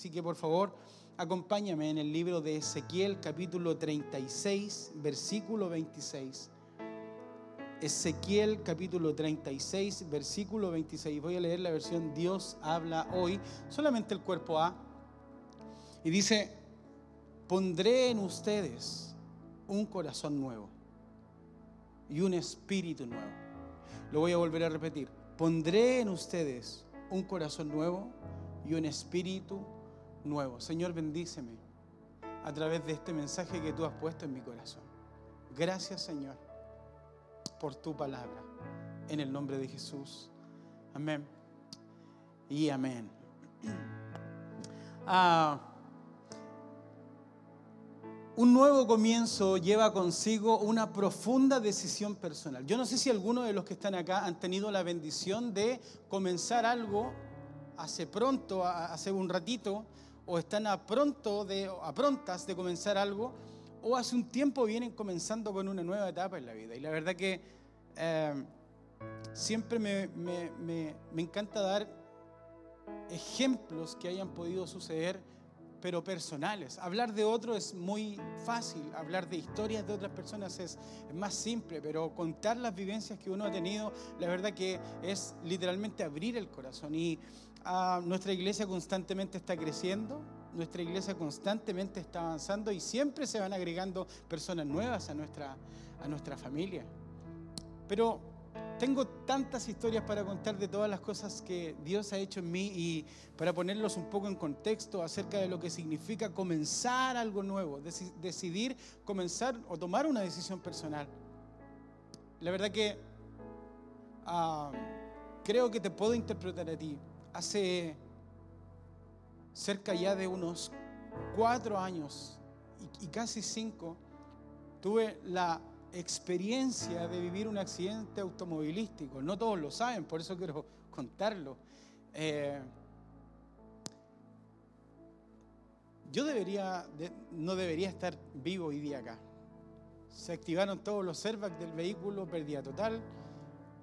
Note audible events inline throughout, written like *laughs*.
Así que por favor, acompáñame en el libro de Ezequiel capítulo 36, versículo 26. Ezequiel capítulo 36, versículo 26. Voy a leer la versión Dios habla hoy, solamente el cuerpo A. Y dice, pondré en ustedes un corazón nuevo y un espíritu nuevo. Lo voy a volver a repetir. Pondré en ustedes un corazón nuevo y un espíritu nuevo. Señor, bendíceme a través de este mensaje que tú has puesto en mi corazón. Gracias, Señor por tu palabra. En el nombre de Jesús. Amén. Y amén. *clears throat* Ah, un nuevo comienzo lleva consigo una profunda decisión personal. Yo no sé si algunos de los que están acá han tenido la bendición de comenzar algo hace pronto, hace un ratito, o están a pronto de, a prontas de comenzar algo o hace un tiempo vienen comenzando con una nueva etapa en la vida. Y la verdad que eh, siempre me, me, encanta dar ejemplos que hayan podido suceder, pero personales. Hablar de otro es muy fácil, hablar de historias de otras personas es, más simple, pero contar las vivencias que uno ha tenido, la verdad que es literalmente abrir el corazón. Y ah, nuestra iglesia constantemente está creciendo, nuestra iglesia constantemente está avanzando y siempre se van agregando personas nuevas a nuestra, a nuestra familia. Pero tengo tantas historias para contar de todas las cosas que Dios ha hecho en mí y para ponerlos un poco en contexto acerca de lo que significa comenzar algo nuevo, decidir comenzar o tomar una decisión personal. La verdad que ah, creo que te puedo interpretar a ti. Hace cerca ya de unos cuatro años y, casi cinco, tuve la experiencia de vivir un accidente automovilístico. No todos lo saben, por eso quiero contarlo. Eh, yo debería, no debería estar vivo hoy día acá. Se activaron todos los airbags del vehículo, pérdida total.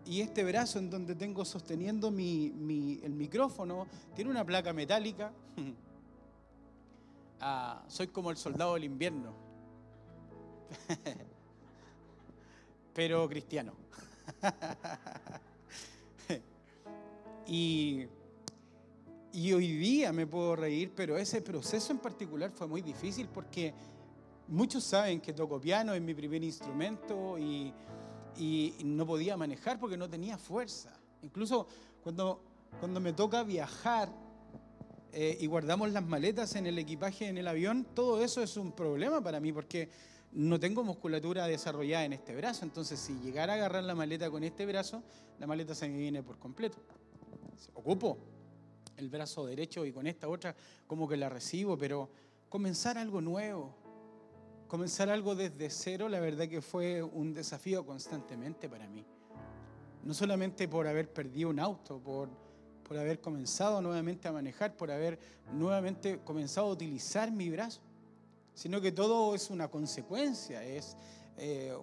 Y este brazo en donde tengo sosteniendo mi, el micrófono tiene una placa metálica. *laughs* Ah, soy como el soldado del invierno. *laughs* Pero cristiano. *laughs* y, y hoy día me puedo reír, pero ese proceso en particular fue muy difícil porque muchos saben que toco piano, es mi primer instrumento y y no podía manejar porque no tenía fuerza. Incluso cuando, cuando me toca viajar eh, y guardamos las maletas en el equipaje en el avión, todo eso es un problema para mí porque no tengo musculatura desarrollada en este brazo. Entonces, si llegara a agarrar la maleta con este brazo, la maleta se me viene por completo. Ocupo el brazo derecho y con esta otra como que la recibo, pero comenzar algo nuevo, Comenzar algo desde cero, la verdad que fue un desafío constantemente para mí. No solamente por haber perdido un auto, por, por haber comenzado nuevamente a manejar, por haber nuevamente comenzado a utilizar mi brazo, sino que todo es una consecuencia, es eh,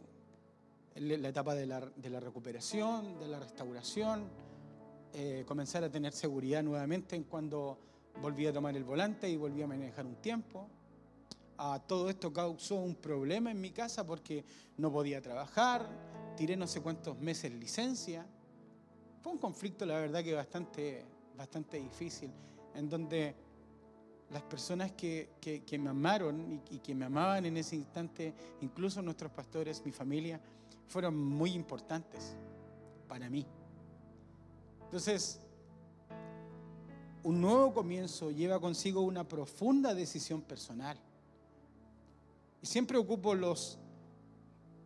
la etapa de la, recuperación, de la restauración, eh, comenzar a tener seguridad nuevamente en cuando volví a tomar el volante y volví a manejar un tiempo, todo esto causó un problema en mi casa porque no podía trabajar, tiré no sé cuántos meses licencia. Fue un conflicto, la verdad, que bastante, bastante difícil, en donde las personas que, me amaron y, y, que me amaban en ese instante, incluso nuestros pastores, mi familia, fueron muy importantes para mí. Entonces, un nuevo comienzo lleva consigo una profunda decisión personal. Y siempre ocupo los,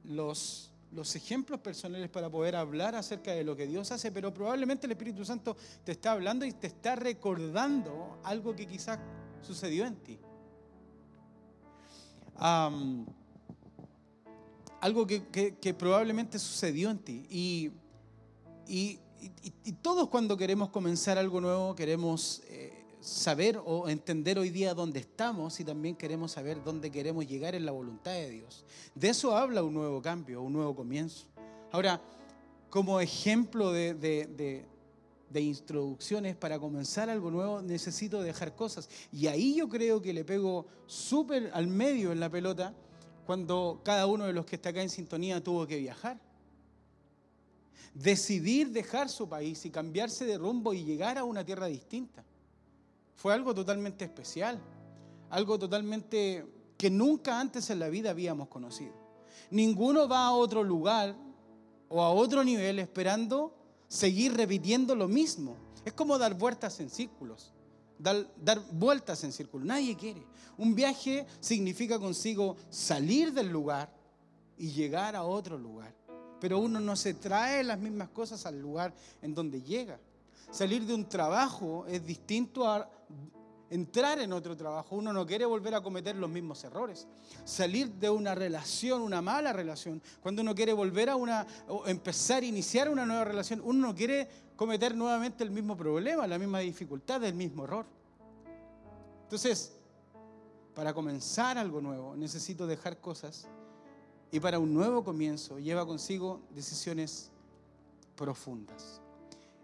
los, los ejemplos personales para poder hablar acerca de lo que Dios hace, pero probablemente el Espíritu Santo te está hablando y te está recordando algo que quizás sucedió en ti. algo que, probablemente sucedió en ti. Y, y, todos cuando queremos comenzar algo nuevo, queremos eh, saber o entender hoy día dónde estamos y también queremos saber dónde queremos llegar en la voluntad de Dios. De eso habla un nuevo cambio, un nuevo comienzo. Ahora, como ejemplo de, de introducciones para comenzar algo nuevo, necesito dejar cosas. Y ahí yo creo que le pego súper al medio en la pelota cuando cada uno de los que está acá en sintonía tuvo que viajar. Decidir dejar su país y cambiarse de rumbo y llegar a una tierra distinta. Fue algo totalmente especial, algo totalmente que nunca antes en la vida habíamos conocido. Ninguno va a otro lugar o a otro nivel esperando seguir repitiendo lo mismo. Es como dar vueltas en círculos. Dar, dar, vueltas en círculos. Nadie quiere. Un viaje significa consigo salir del lugar y llegar a otro lugar. Pero uno no se trae las mismas cosas al lugar en donde llega. Salir de un trabajo es distinto a entrar en otro trabajo. Uno no quiere volver a cometer los mismos errores. Salir de una relación, una mala relación, cuando uno quiere volver a una, empezar, iniciar una nueva relación, uno no quiere cometer nuevamente el mismo problema, la misma dificultad, el mismo error. Entonces, para comenzar algo nuevo, necesito dejar cosas y para un nuevo comienzo lleva consigo decisiones profundas.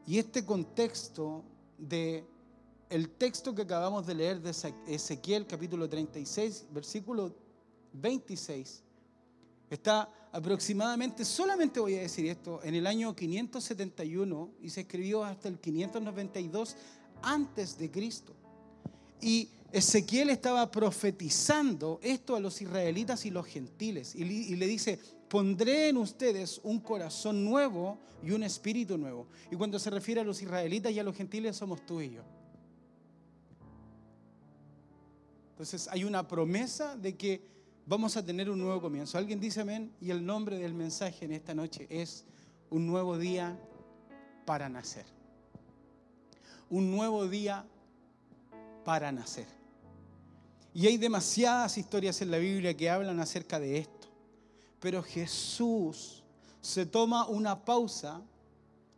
Y este contexto de el texto que acabamos de leer de Ezequiel capítulo 36, versículo 26, está aproximadamente, solamente voy a decir esto, en el año 571 y se escribió hasta el 592 antes de Cristo. Y Ezequiel estaba profetizando esto a los israelitas y los gentiles y le dice, pondré en ustedes un corazón nuevo y un espíritu nuevo. Y cuando se refiere a los israelitas y a los gentiles somos tú y yo. Entonces hay una promesa de que vamos a tener un nuevo comienzo. Alguien dice amén y el nombre del mensaje en esta noche es un nuevo día para nacer. Un nuevo día para nacer. Y hay demasiadas historias en la Biblia que hablan acerca de esto. Pero Jesús se toma una pausa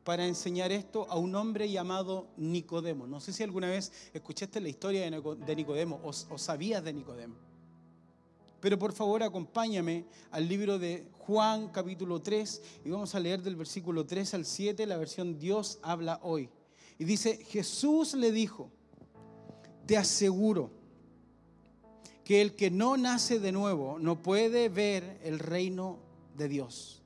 para enseñar esto a un hombre llamado Nicodemo. No sé si alguna vez escuchaste la historia de Nicodemo o, sabías de Nicodemo. Pero por favor acompáñame al libro de Juan capítulo 3 y vamos a leer del versículo 3 al 7 la versión Dios habla hoy. Y dice, Jesús le dijo, te aseguro que el que no nace de nuevo no puede ver el reino de Dios.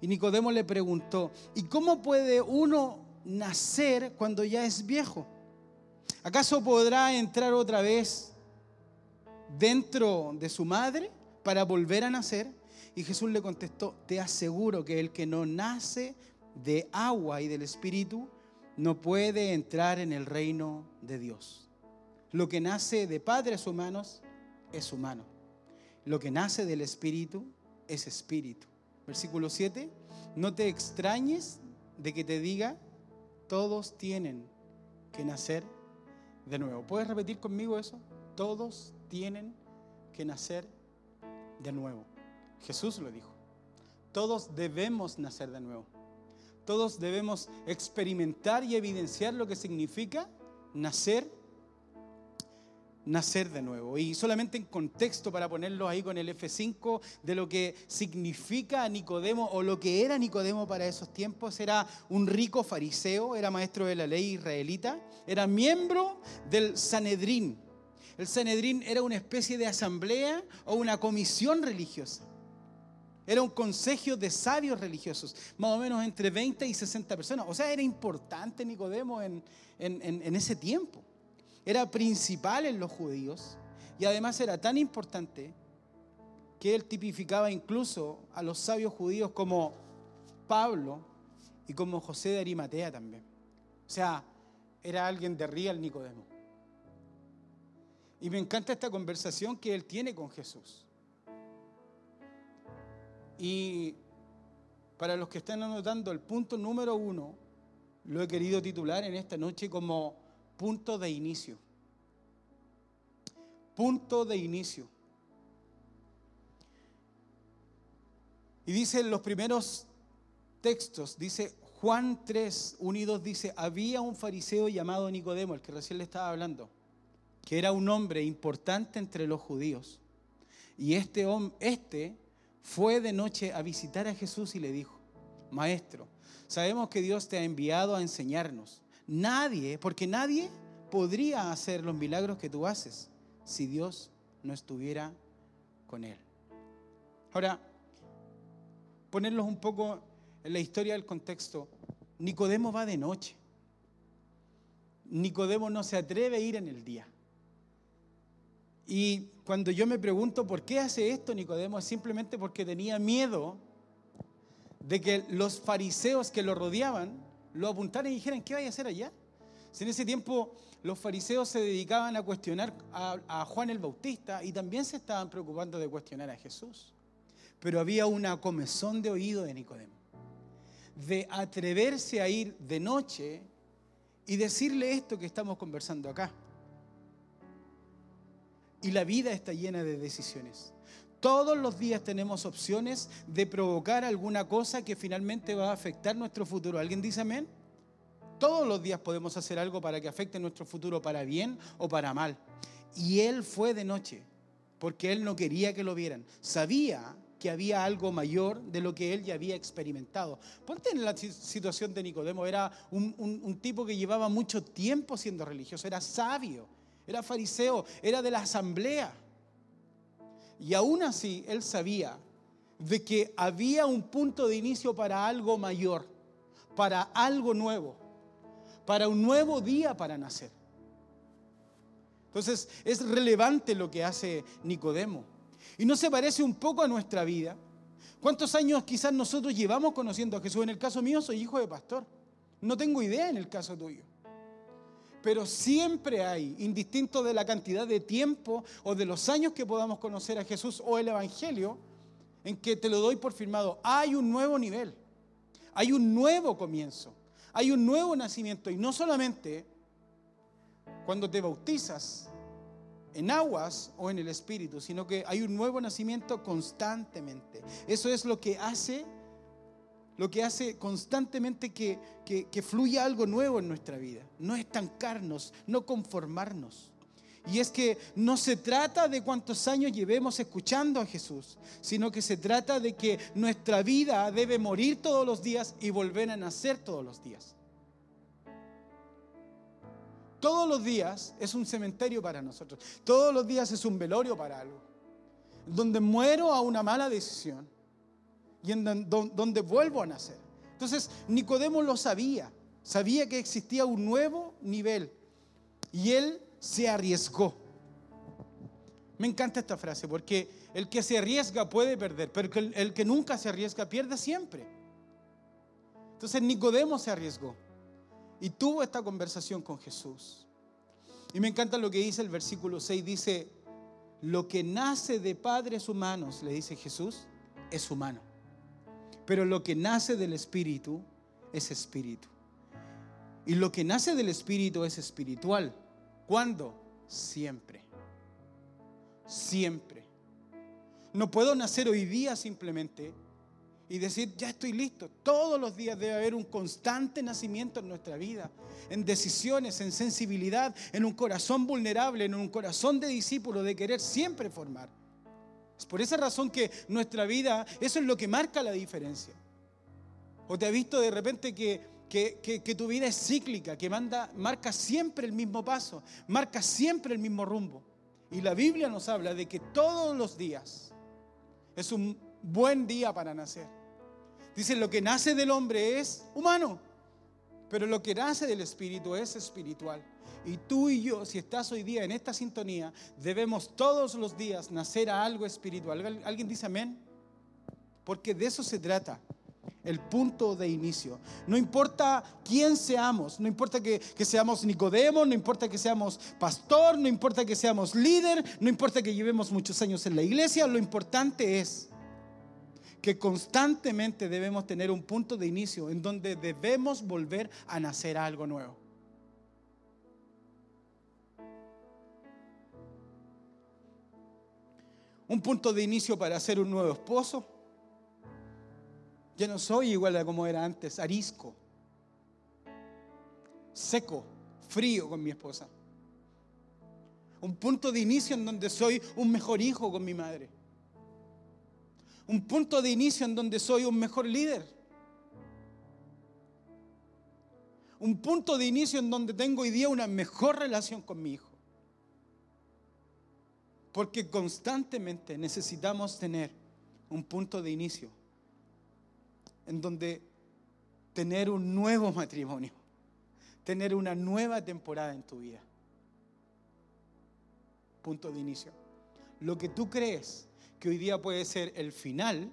Y Nicodemo le preguntó, ¿y cómo puede uno nacer cuando ya es viejo? ¿Acaso podrá entrar otra vez dentro de su madre para volver a nacer? Y Jesús le contestó, te aseguro que el que no nace de agua y del Espíritu no puede entrar en el reino de Dios. Lo que nace de padres humanos es humano. Lo que nace del Espíritu es Espíritu. Versículo 7, no te extrañes de que te diga, todos tienen que nacer de nuevo. ¿Puedes repetir conmigo eso? Todos tienen que nacer de nuevo. Jesús lo dijo. Todos debemos nacer de nuevo. Todos debemos experimentar y evidenciar lo que significa nacer nacer de nuevo. Y solamente en contexto para ponerlo ahí con el F5 de lo que significa Nicodemo o lo que era Nicodemo para esos tiempos, era un rico fariseo, era maestro de la ley israelita, era miembro del Sanedrín. El Sanedrín era una especie de asamblea o una comisión religiosa. Era un consejo de sabios religiosos, más o menos entre 20 y 60 personas. O sea, era importante Nicodemo en, en ese tiempo era principal en los judíos y además era tan importante que él tipificaba incluso a los sabios judíos como Pablo y como José de Arimatea también. O sea, era alguien de real Nicodemo. Y me encanta esta conversación que él tiene con Jesús. Y para los que están anotando, el punto número uno lo he querido titular en esta noche como punto de inicio. Punto de inicio. Y dice los primeros textos, dice Juan 3, unidos, dice, había un fariseo llamado Nicodemo, el que recién le estaba hablando, que era un hombre importante entre los judíos. Y este, este fue de noche a visitar a Jesús y le dijo, Maestro, sabemos que Dios te ha enviado a enseñarnos Nadie, porque nadie podría hacer los milagros que tú haces si Dios no estuviera con él. Ahora, ponerlos un poco en la historia del contexto. Nicodemo va de noche. Nicodemo no se atreve a ir en el día. Y cuando yo me pregunto por qué hace esto Nicodemo, es simplemente porque tenía miedo de que los fariseos que lo rodeaban lo apuntaran y dijeran, ¿qué vaya a hacer allá? Si en ese tiempo los fariseos se dedicaban a cuestionar a, Juan el Bautista y también se estaban preocupando de cuestionar a Jesús. Pero había una comezón de oído de Nicodemo, de atreverse a ir de noche y decirle esto que estamos conversando acá. Y la vida está llena de decisiones. Todos los días tenemos opciones de provocar alguna cosa que finalmente va a afectar nuestro futuro. ¿Alguien dice amén? Todos los días podemos hacer algo para que afecte nuestro futuro para bien o para mal. Y él fue de noche, porque él no quería que lo vieran. Sabía que había algo mayor de lo que él ya había experimentado. Ponte en la situación de Nicodemo, era un, un tipo que llevaba mucho tiempo siendo religioso, era sabio, era fariseo, era de la asamblea. Y aún así él sabía de que había un punto de inicio para algo mayor, para algo nuevo para un nuevo día para nacer. Entonces es relevante lo que hace Nicodemo. Y no se parece un poco a nuestra vida. ¿Cuántos años quizás nosotros llevamos conociendo a Jesús? En el caso mío soy hijo de pastor. No tengo idea en el caso tuyo. Pero siempre hay, indistinto de la cantidad de tiempo o de los años que podamos conocer a Jesús o el Evangelio, en que te lo doy por firmado, hay un nuevo nivel, hay un nuevo comienzo. Hay un nuevo nacimiento y no solamente cuando te bautizas en aguas o en el Espíritu, sino que hay un nuevo nacimiento constantemente. Eso es lo que hace, lo que hace constantemente que, que, fluya algo nuevo en nuestra vida. No estancarnos, no conformarnos. Y es que no se trata de cuántos años llevemos escuchando a Jesús, sino que se trata de que nuestra vida debe morir todos los días y volver a nacer todos los días. Todos los días es un cementerio para nosotros. Todos los días es un velorio para algo. Donde muero a una mala decisión y en donde vuelvo a nacer. Entonces Nicodemo lo sabía. Sabía que existía un nuevo nivel. Y él se arriesgó. Me encanta esta frase porque el que se arriesga puede perder, pero el, que nunca se arriesga pierde siempre. Entonces Nicodemo se arriesgó y tuvo esta conversación con Jesús. Y me encanta lo que dice el versículo 6, dice, lo que nace de padres humanos, le dice Jesús, es humano. Pero lo que nace del Espíritu es espíritu. Y lo que nace del Espíritu es espiritual. ¿Cuándo? Siempre. Siempre. No puedo nacer hoy día simplemente y decir, ya estoy listo. Todos los días debe haber un constante nacimiento en nuestra vida, en decisiones, en sensibilidad, en un corazón vulnerable, en un corazón de discípulo, de querer siempre formar. Es por esa razón que nuestra vida, eso es lo que marca la diferencia. O te has visto de repente que que, tu vida es cíclica, que manda, marca siempre el mismo paso, marca siempre el mismo rumbo. Y la Biblia nos habla de que todos los días es un buen día para nacer. Dice, lo que nace del hombre es humano, pero lo que nace del Espíritu es espiritual. Y tú y yo, si estás hoy día en esta sintonía, debemos todos los días nacer a algo espiritual. ¿Alguien dice amén? Porque de eso se trata el punto de inicio. No importa quién seamos, no importa que, seamos Nicodemo, no importa que seamos pastor, no importa que seamos líder, no importa que llevemos muchos años en la iglesia, lo importante es que constantemente debemos tener un punto de inicio en donde debemos volver a nacer algo nuevo. Un punto de inicio para ser un nuevo esposo ya no soy igual a como era antes, arisco, seco, frío con mi esposa. Un punto de inicio en donde soy un mejor hijo con mi madre. Un punto de inicio en donde soy un mejor líder. un punto de inicio en donde tengo hoy día una mejor relación con mi hijo. Porque constantemente necesitamos tener un punto de inicio en donde tener un nuevo *laughs* matrimonio, tener una nueva temporada en tu vida. Punto de inicio. Lo que tú crees que hoy día puede ser el final,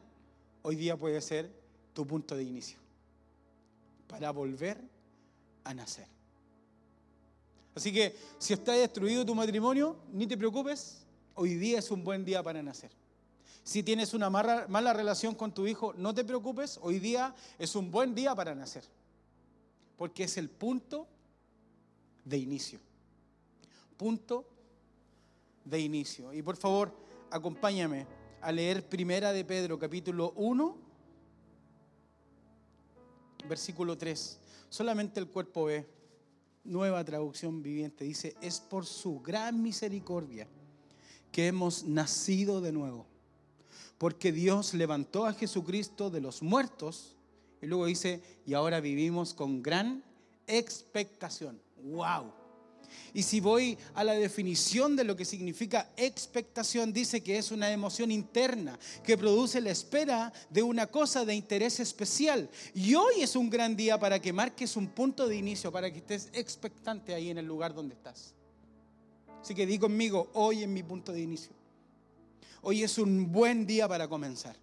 hoy día puede ser tu punto de inicio para volver a nacer. Así que si está destruido tu matrimonio, ni te preocupes, hoy día es un buen día para nacer. Si tienes una mala, relación con tu hijo, no te preocupes, hoy día es un buen día para nacer. Porque es el punto de inicio. Punto de inicio. Y por favor, acompáñame a leer Primera de Pedro, capítulo 1, versículo 3. Solamente el cuerpo ve. Nueva traducción viviente dice, es por su gran misericordia que hemos nacido de nuevo. Porque Dios levantó a Jesucristo de los muertos. Y luego dice, y ahora vivimos con gran expectación. ¡Wow! Y si voy a la definición de lo que significa expectación, dice que es una emoción interna que produce la espera de una cosa de interés especial. Y hoy es un gran día para que marques un punto de inicio, para que estés expectante ahí en el lugar donde estás. Así que di conmigo, hoy es mi punto de inicio. Hoy es un buen día para comenzar.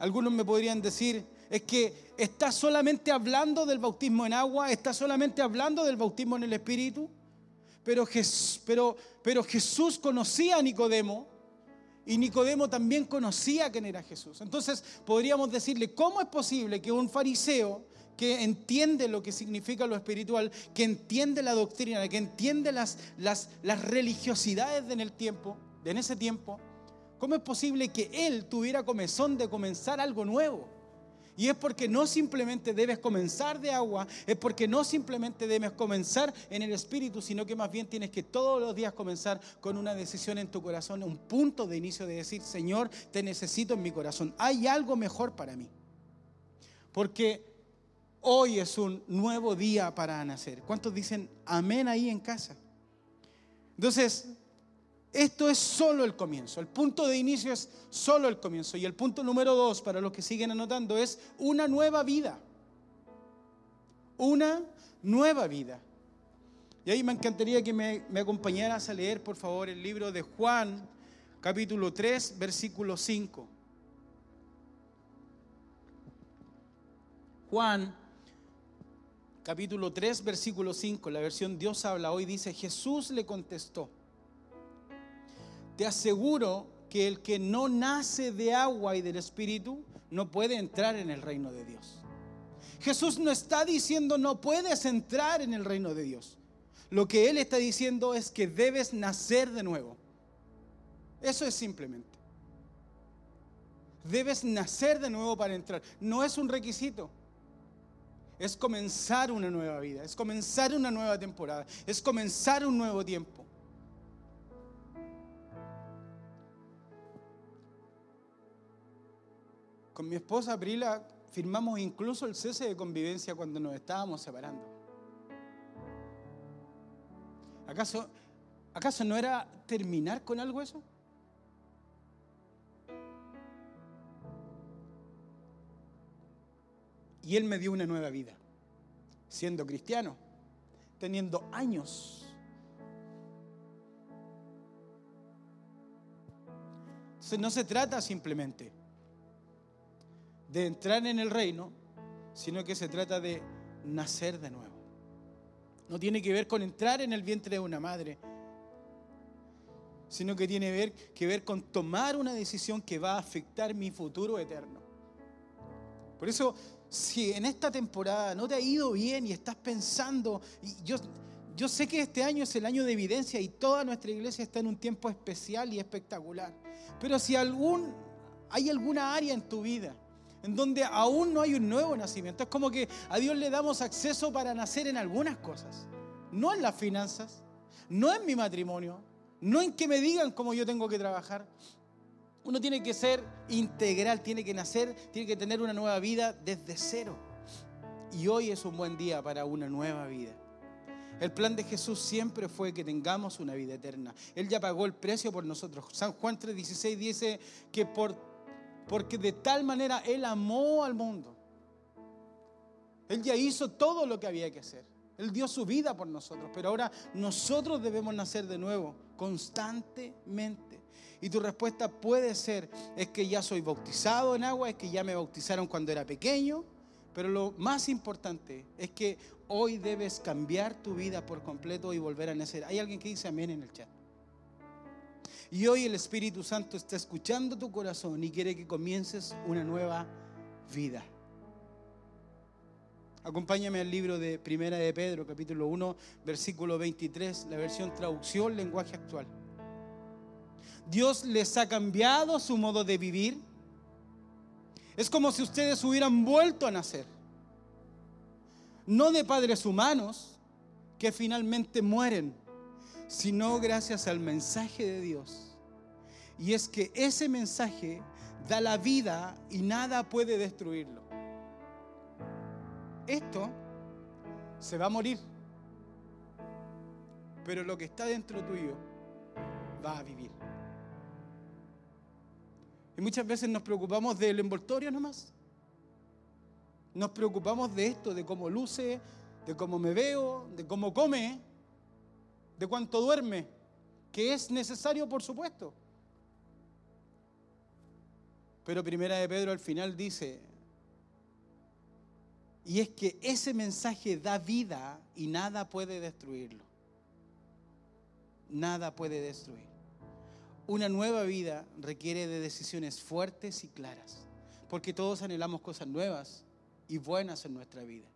Algunos me podrían decir, es que está solamente hablando del bautismo en agua, está solamente hablando del bautismo en el Espíritu. Pero, pero, pero Jesús conocía a Nicodemo y Nicodemo también conocía quién era Jesús. Entonces podríamos decirle, ¿cómo es posible que un fariseo que entiende lo que significa lo espiritual, que entiende la doctrina, que entiende las, las, religiosidades en el tiempo, en ese tiempo, ¿cómo es posible que él tuviera comezón de comenzar algo nuevo? Y es porque no simplemente debes comenzar de agua, es porque no simplemente debes comenzar en el Espíritu, sino que más bien tienes que todos los días comenzar con una decisión en tu corazón, un punto de inicio de decir, Señor, te necesito en mi corazón. Hay algo mejor para mí. Porque hoy es un nuevo día para nacer. ¿Cuántos dicen amén ahí en casa? Entonces, esto es solo el comienzo. El punto de inicio es solo el comienzo. Y el punto número dos, para los que siguen anotando, es una nueva vida. Una nueva vida. Y ahí me encantaría que me, me acompañaras a leer, por favor, el libro de Juan, capítulo 3, versículo 5. Juan, capítulo 3, versículo 5, la versión Dios habla hoy, dice, Jesús le contestó te aseguro que el que no nace de agua y del Espíritu no puede entrar en el reino de Dios. Jesús no está diciendo no puedes entrar en el reino de Dios. Lo que Él está diciendo es que debes nacer de nuevo. Eso es simplemente. Debes nacer de nuevo para entrar. No es un requisito. Es comenzar una nueva vida. Es comenzar una nueva temporada. Es comenzar un nuevo tiempo. Con mi esposa Aprila firmamos incluso el cese de convivencia cuando nos estábamos separando. ¿Acaso, ¿Acaso no era terminar con algo eso? Y Él me dio una nueva vida, siendo cristiano, teniendo años. Entonces no se trata simplemente de entrar en el reino, sino que se trata de nacer de nuevo. No tiene que ver con entrar en el vientre de una madre, sino que tiene que ver con tomar una decisión que va a afectar mi futuro eterno. Por eso, si en esta temporada no te ha ido bien y estás pensando, yo, sé que este año es el año de evidencia y toda nuestra iglesia está en un tiempo especial y espectacular, pero si hay alguna área en tu vida, en donde aún no hay un nuevo nacimiento. Es como que a Dios le damos acceso para nacer en algunas cosas, no en las finanzas, no en mi matrimonio, no en que me digan cómo yo tengo que trabajar. Uno tiene que ser integral, tiene que nacer, tiene que tener una nueva vida desde cero. Y hoy es un buen día para una nueva vida. El plan de Jesús siempre fue que tengamos una vida eterna. Él ya pagó el precio por nosotros. San Juan 3:16 dice que por, porque de tal manera Él amó al mundo. Él ya hizo todo lo que había que hacer. Él dio su vida por nosotros, pero ahora nosotros debemos nacer de nuevo, constantemente. Y tu respuesta puede ser, es que ya soy bautizado en agua, es que ya me bautizaron cuando era pequeño, pero lo más importante es que hoy debes cambiar tu vida por completo y volver a nacer. Hay alguien que dice amén en el chat. Y hoy el Espíritu Santo está escuchando tu corazón y quiere que comiences una nueva vida. Acompáñame al libro de Primera de Pedro, capítulo 1, versículo 23, la versión traducción, lenguaje actual. Dios les ha cambiado su modo de vivir es como si ustedes hubieran vuelto a nacer. No de padres humanos que finalmente mueren, sino gracias al mensaje de Dios. Y es que ese mensaje da la vida y nada puede destruirlo. Esto se va a morir, pero lo que está dentro tuyo va a vivir. Y muchas veces nos preocupamos del envoltorio nomás. Nos preocupamos de esto, de cómo luce, de cómo me veo, de cómo come, de cuánto duerme, que es necesario por supuesto. Pero Primera de Pedro al final dice, y es que ese mensaje da vida y nada puede destruirlo. Nada puede destruir. Una nueva vida requiere de decisiones fuertes y claras, porque todos anhelamos cosas nuevas y buenas en nuestra vida.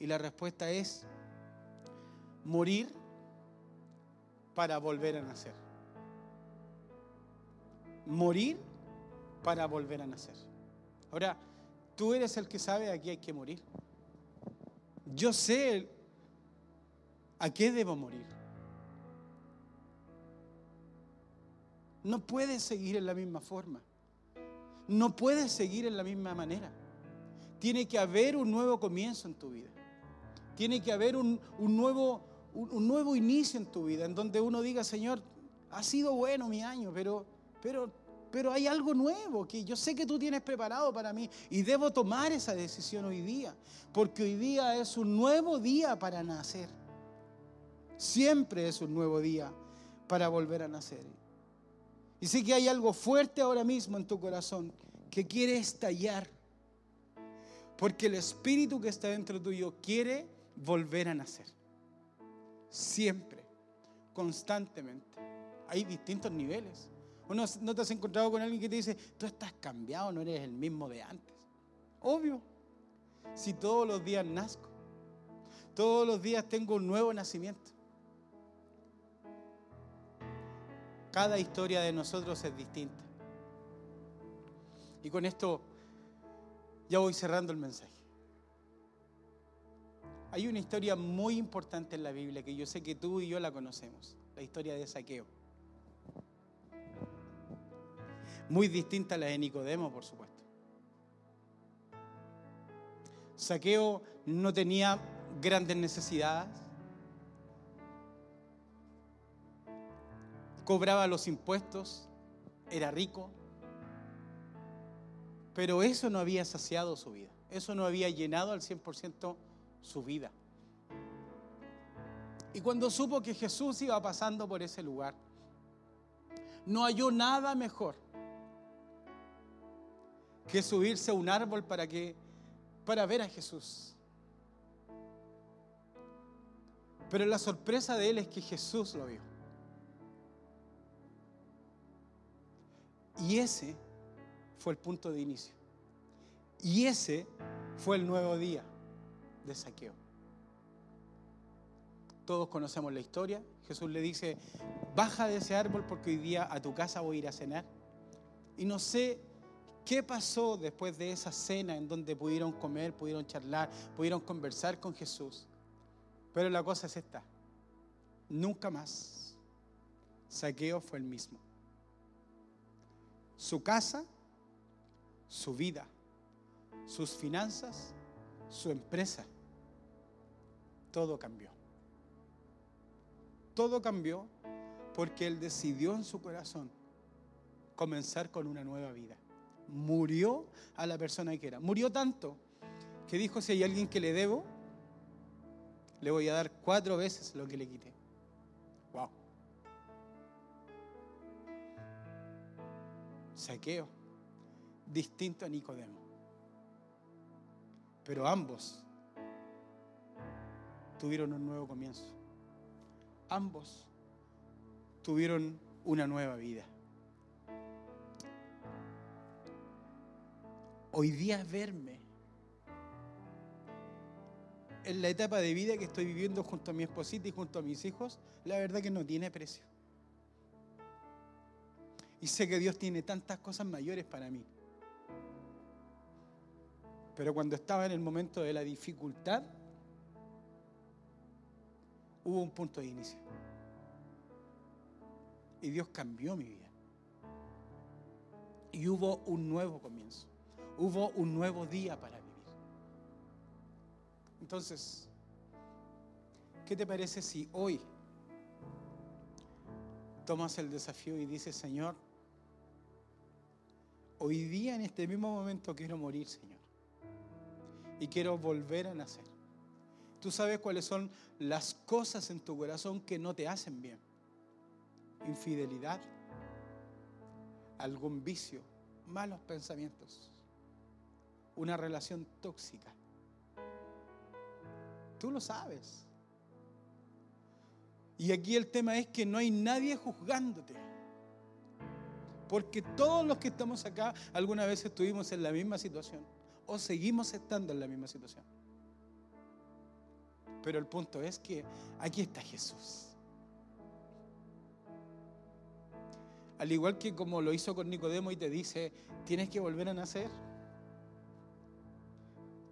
Y la respuesta es morir para volver a nacer. Morir para volver a nacer. Ahora, tú eres el que sabe a qué hay que morir. Yo sé a qué debo morir. No puedes seguir en la misma forma. No puedes seguir en la misma manera. Tiene que haber un nuevo comienzo en tu vida. Tiene que haber un, nuevo, un, nuevo inicio en tu vida, en donde uno diga, Señor, ha sido bueno mi año, pero, pero, pero hay algo nuevo que yo sé que tú tienes preparado para mí y debo tomar esa decisión hoy día, porque hoy día es un nuevo día para nacer. Siempre es un nuevo día para volver a nacer. Y sé que hay algo fuerte ahora mismo en tu corazón que quiere estallar. Porque el espíritu que está dentro tuyo quiere volver a nacer. Siempre, constantemente. Hay distintos niveles. Uno no te has encontrado con alguien que te dice, tú estás cambiado, no eres el mismo de antes. Obvio. Si todos los días nazco, todos los días tengo un nuevo nacimiento. Cada historia de nosotros es distinta. Y con esto ya voy cerrando el mensaje. Hay una historia muy importante en la Biblia que yo sé que tú y yo la conocemos, la historia de Saqueo. Muy distinta a la de Nicodemo, por supuesto. Saqueo no tenía grandes necesidades, cobraba los impuestos, era rico, pero eso no había saciado su vida, eso no había llenado al 100% su vida. Y cuando supo que Jesús iba pasando por ese lugar, no halló nada mejor que subirse a un árbol para que para ver a Jesús. Pero la sorpresa de él es que Jesús lo vio. Y ese fue el punto de inicio. Y ese fue el nuevo día de saqueo. Todos conocemos la historia. Jesús le dice, baja de ese árbol porque hoy día a tu casa voy a ir a cenar. Y no sé qué pasó después de esa cena en donde pudieron comer, pudieron charlar, pudieron conversar con Jesús. Pero la cosa es esta. Nunca más. Saqueo fue el mismo su casa, su vida, sus finanzas, su empresa, todo cambió. Todo cambió porque él decidió en su corazón comenzar con una nueva vida. Murió a la persona que era. Murió tanto que dijo, si hay alguien que le debo, le voy a dar cuatro veces lo que le quité. Wow. Saqueo, distinto a Nicodemo. Pero ambos tuvieron un nuevo comienzo. Ambos tuvieron una nueva vida. Hoy día verme en la etapa de vida que estoy viviendo junto a mi esposita y junto a mis hijos, la verdad que no tiene precio. Y sé que Dios tiene tantas cosas mayores para mí. Pero cuando estaba en el momento de la dificultad, hubo un punto de inicio. Y Dios cambió mi vida. Y hubo un nuevo comienzo. Hubo un nuevo día para vivir. Entonces, ¿qué te parece si hoy tomas el desafío y dices, Señor, hoy día en este mismo momento quiero morir, Señor? Y quiero volver a nacer. Tú sabes cuáles son las cosas en tu corazón que no te hacen bien. Infidelidad, algún vicio, malos pensamientos, una relación tóxica. Tú lo sabes. Y aquí el tema es que no hay nadie juzgándote. Porque todos los que estamos acá alguna vez estuvimos en la misma situación o seguimos estando en la misma situación. Pero el punto es que aquí está Jesús. Al igual que como lo hizo con Nicodemo y te dice, tienes que volver a nacer.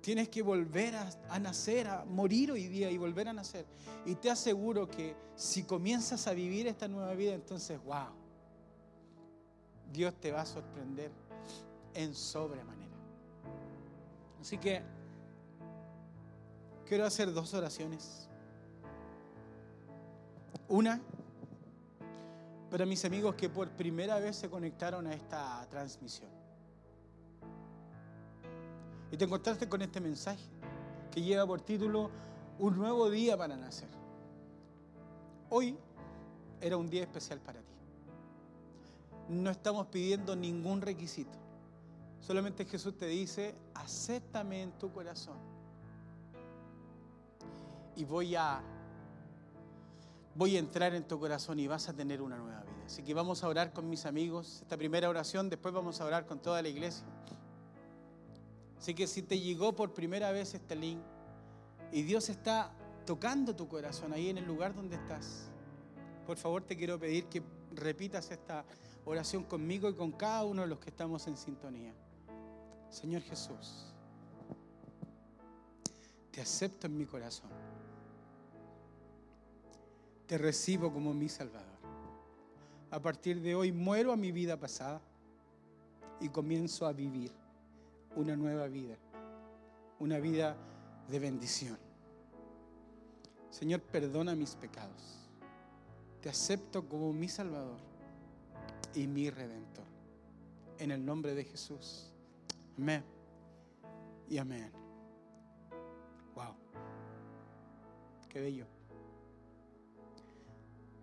Tienes que volver a, nacer, a morir hoy día y volver a nacer. Y te aseguro que si comienzas a vivir esta nueva vida, entonces, wow, Dios te va a sorprender en sobremanera. Así que quiero hacer dos oraciones. Una para mis amigos que por primera vez se conectaron a esta transmisión. Y te encontraste con este mensaje que lleva por título Un nuevo día para nacer. Hoy era un día especial para ti. No estamos pidiendo ningún requisito. Solamente Jesús te dice, acéptame en tu corazón y voy a voy a entrar en tu corazón y vas a tener una nueva vida. Así que vamos a orar con mis amigos esta primera oración, después vamos a orar con toda la iglesia. Así que si te llegó por primera vez este link y Dios está tocando tu corazón ahí en el lugar donde estás, por favor te quiero pedir que repitas esta oración conmigo y con cada uno de los que estamos en sintonía. Señor Jesús, te acepto en mi corazón te recibo como mi Salvador. A partir de hoy muero a mi vida pasada y comienzo a vivir una nueva vida, una vida de bendición. Señor, perdona mis pecados. Te acepto como mi Salvador y mi Redentor. En el nombre de Jesús. Amén. Y amén. Wow. Qué bello.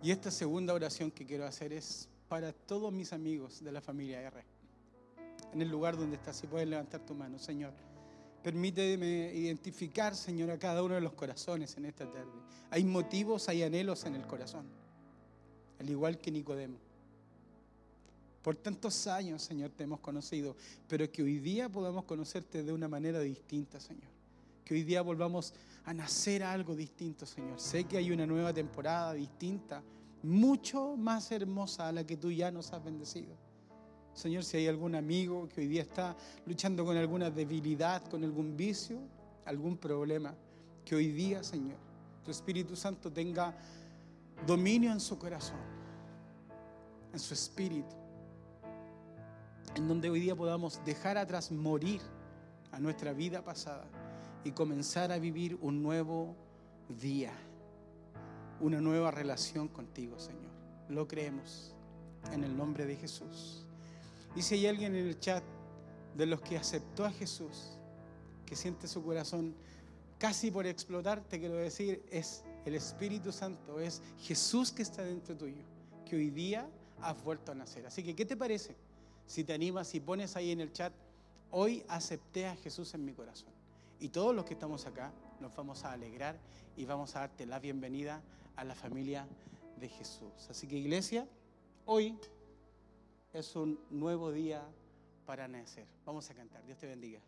Y esta segunda oración que quiero hacer es para todos mis amigos de la familia R. En el lugar donde estás, si puedes levantar tu mano, Señor. Permíteme identificar, Señor, a cada uno de los corazones en esta tarde. Hay motivos, hay anhelos en el corazón, al igual que Nicodemo. Por tantos años, Señor, te hemos conocido, pero que hoy día podamos conocerte de una manera distinta, Señor. Que hoy día volvamos a nacer algo distinto, Señor. Sé que hay una nueva temporada distinta, mucho más hermosa a la que tú ya nos has bendecido. Señor, si hay algún amigo que hoy día está luchando con alguna debilidad, con algún vicio, algún problema, que hoy día, Señor, tu Espíritu Santo tenga dominio en su corazón, en su espíritu, en donde hoy día podamos dejar atrás morir a nuestra vida pasada y comenzar a vivir un nuevo día, una nueva relación contigo, Señor. Lo creemos en el nombre de Jesús. Y si hay alguien en el chat de los que aceptó a Jesús, que siente su corazón casi por explotar, te quiero decir, es el Espíritu Santo, es Jesús que está dentro tuyo, que hoy día has vuelto a nacer. Así que, ¿qué te parece? Si te animas y pones ahí en el chat, hoy acepté a Jesús en mi corazón. Y todos los que estamos acá nos vamos a alegrar y vamos a darte la bienvenida a la familia de Jesús. Así que iglesia, hoy es un nuevo día para nacer. Vamos a cantar. Dios te bendiga.